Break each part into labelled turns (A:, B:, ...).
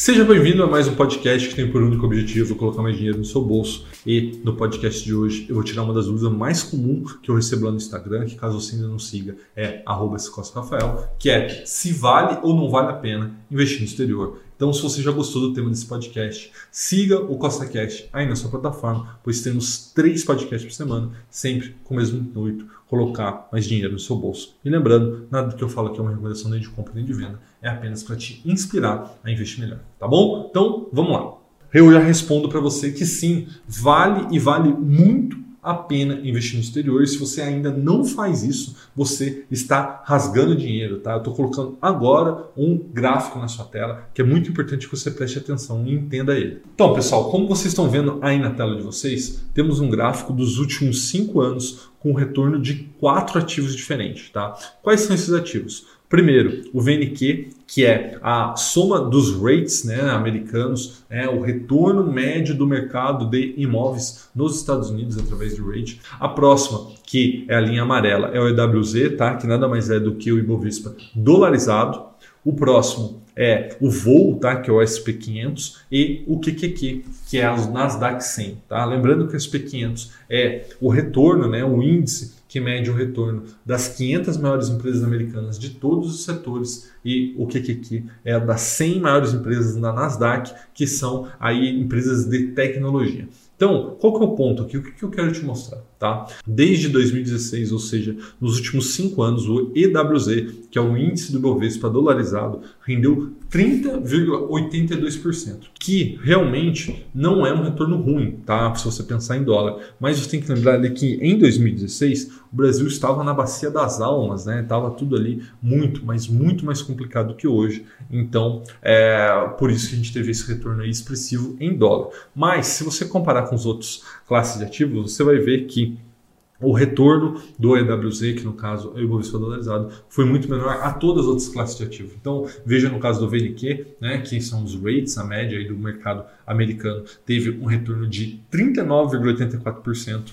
A: Seja bem-vindo a mais um podcast que tem por único objetivo colocar mais dinheiro no seu bolso. E no podcast de hoje eu vou tirar uma das dúvidas mais comuns que eu recebo lá no Instagram, que caso você ainda não siga, é Rafael, que é se vale ou não vale a pena investir no exterior. Então, se você já gostou do tema desse podcast, siga o Costa Cash aí na sua plataforma, pois temos três podcasts por semana, sempre com o mesmo intuito, colocar mais dinheiro no seu bolso. E lembrando, nada do que eu falo aqui é uma recomendação nem de compra nem de venda, é apenas para te inspirar a investir melhor, tá bom? Então, vamos lá. Eu já respondo para você que sim, vale e vale muito a pena investir no exterior. E se você ainda não faz isso, você está rasgando dinheiro, tá? Eu estou colocando agora um gráfico na sua tela que é muito importante que você preste atenção e entenda ele. Então, pessoal, como vocês estão vendo aí na tela de vocês, temos um gráfico dos últimos cinco anos com retorno de quatro ativos diferentes, tá? Quais são esses ativos? Primeiro, o VNQ, que é a soma dos rates né, americanos, é o retorno médio do mercado de imóveis nos Estados Unidos através do rate. A próxima, que é a linha amarela, é o EWZ, tá? que nada mais é do que o Ibovespa dolarizado. O próximo é o voo, tá? que é o SP500, e o QQQ, que é o Nasdaq 100. Tá? Lembrando que o SP500 é o retorno, né? o índice que mede o retorno das 500 maiores empresas americanas de todos os setores e o QQQ é das 100 maiores empresas da Nasdaq, que são aí empresas de tecnologia. Então, qual que é o ponto aqui? O que eu quero te mostrar? Tá? Desde 2016, ou seja, nos últimos cinco anos, o EWZ, que é o índice do Bovespa dolarizado, rendeu 30,82%, que realmente não é um retorno ruim, tá? Se você pensar em dólar. Mas você tem que lembrar que em 2016 o Brasil estava na bacia das almas, né? Tava tudo ali muito, mas muito mais complicado que hoje. Então, é por isso que a gente teve esse retorno expressivo em dólar. Mas se você comparar com os outros classes de ativos, você vai ver que o retorno do EWZ, que no caso é o Ibovespa dolarizado, foi muito menor a todas as outras classes de ativo. Então, veja no caso do VNQ, né, que são os rates, a média aí do mercado americano, teve um retorno de 39,84%.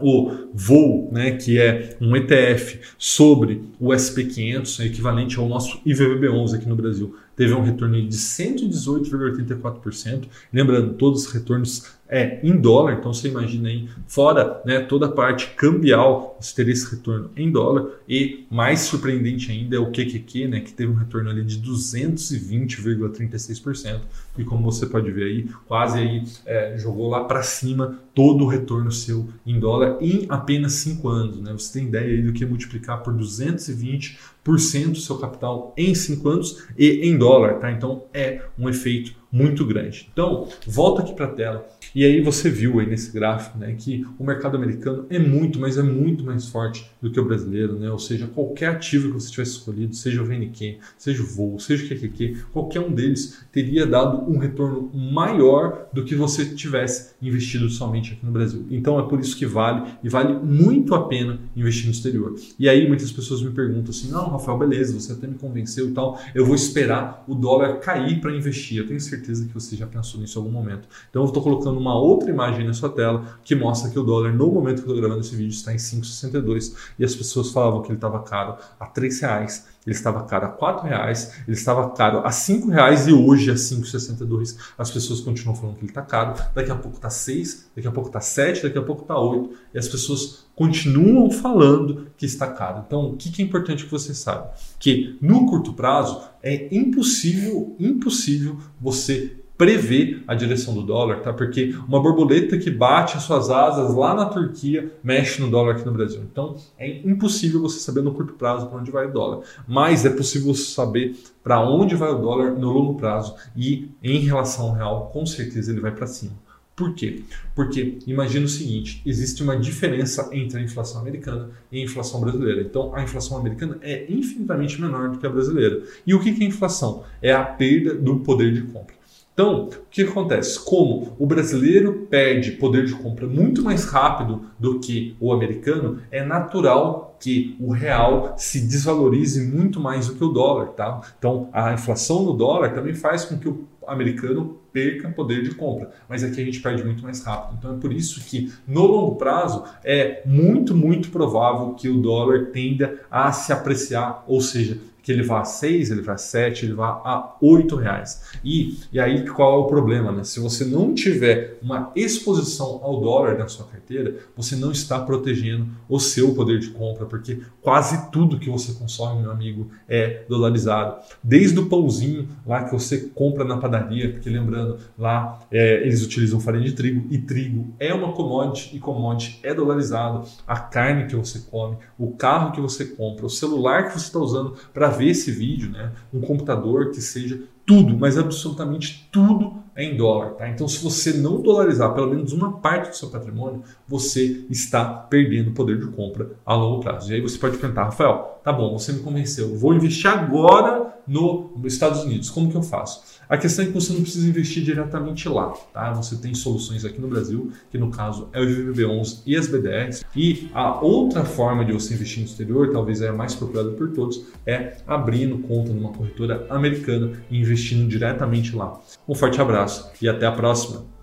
A: O voo, né, que é um ETF sobre o SP500, equivalente ao nosso IVVB11 aqui no Brasil, teve um retorno de 118,84%. Lembrando, todos os retornos é em dólar, então você imagina aí, fora né, toda a parte cambial, você teria esse retorno em dólar. E mais surpreendente ainda é o QQQ, né, que teve um retorno ali de 220,36%. E como você pode ver aí, quase aí é, jogou lá para cima todo o retorno seu em dólar em apenas 5 anos. Né? Você tem ideia aí do que multiplicar por 220% do seu capital em 5 anos e em dólar, tá? Então é um efeito muito grande. Então, volta aqui para a tela e aí você viu aí nesse gráfico né, que o mercado americano é muito, mas é muito mais forte do que o brasileiro, né? ou seja, qualquer ativo que você tivesse escolhido, seja o VNQ, seja o Voo, seja o QQQ, qualquer um deles teria dado um retorno maior do que você tivesse investido somente aqui no Brasil. Então é por isso que vale e vale muito a pena investir no exterior. E aí muitas pessoas me perguntam assim, não, Rafael, beleza, você até me convenceu e tal, eu vou esperar o dólar cair para investir. Eu tenho certeza que você já pensou nisso em algum momento. Então eu estou colocando uma outra imagem na sua tela que mostra que o dólar, no momento que eu estou gravando esse vídeo, está em 5,62 e as pessoas falavam que ele estava caro a 3 reais, ele estava caro a 4 reais, ele estava caro a 5 reais e hoje a 5,62. As pessoas continuam falando que ele está caro, daqui a pouco está 6, daqui a pouco está 7, daqui a pouco está 8 e as pessoas continuam falando que está caro. Então, o que é importante que você saiba? Que no curto prazo é impossível, impossível você prever a direção do dólar, tá? Porque uma borboleta que bate as suas asas lá na Turquia mexe no dólar aqui no Brasil. Então é impossível você saber no curto prazo para onde vai o dólar, mas é possível saber para onde vai o dólar no longo prazo e em relação ao real, com certeza ele vai para cima. Por quê? Porque imagina o seguinte: existe uma diferença entre a inflação americana e a inflação brasileira. Então, a inflação americana é infinitamente menor do que a brasileira. E o que é inflação? É a perda do poder de compra. Então, o que acontece? Como o brasileiro perde poder de compra muito mais rápido do que o americano, é natural que o real se desvalorize muito mais do que o dólar, tá? Então, a inflação no dólar também faz com que o americano perca poder de compra, mas aqui a gente perde muito mais rápido. Então é por isso que no longo prazo é muito, muito provável que o dólar tenda a se apreciar, ou seja, que ele vá a 6, ele vá a 7, ele vá a 8 reais. E, e aí qual é o problema? Né? Se você não tiver uma exposição ao dólar na sua carteira, você não está protegendo o seu poder de compra, porque quase tudo que você consome, meu amigo, é dolarizado. Desde o pãozinho lá que você compra na padaria, porque lembrando, lá é, eles utilizam farinha de trigo e trigo é uma commodity e commodity é dolarizado. A carne que você come, o carro que você compra, o celular que você está usando para ver esse vídeo, né? um computador que seja tudo, mas absolutamente tudo é em dólar. Tá? Então, se você não dolarizar pelo menos uma parte do seu patrimônio, você está perdendo poder de compra a longo prazo. E aí você pode perguntar, Rafael, tá bom, você me convenceu, vou investir agora nos Estados Unidos, como que eu faço? A questão é que você não precisa investir diretamente lá, tá? Você tem soluções aqui no Brasil, que no caso é o VVB11 e as BDRs. E a outra forma de você investir no exterior, talvez é a mais procurada por todos, é abrindo conta numa corretora americana e investindo diretamente lá. Um forte abraço e até a próxima!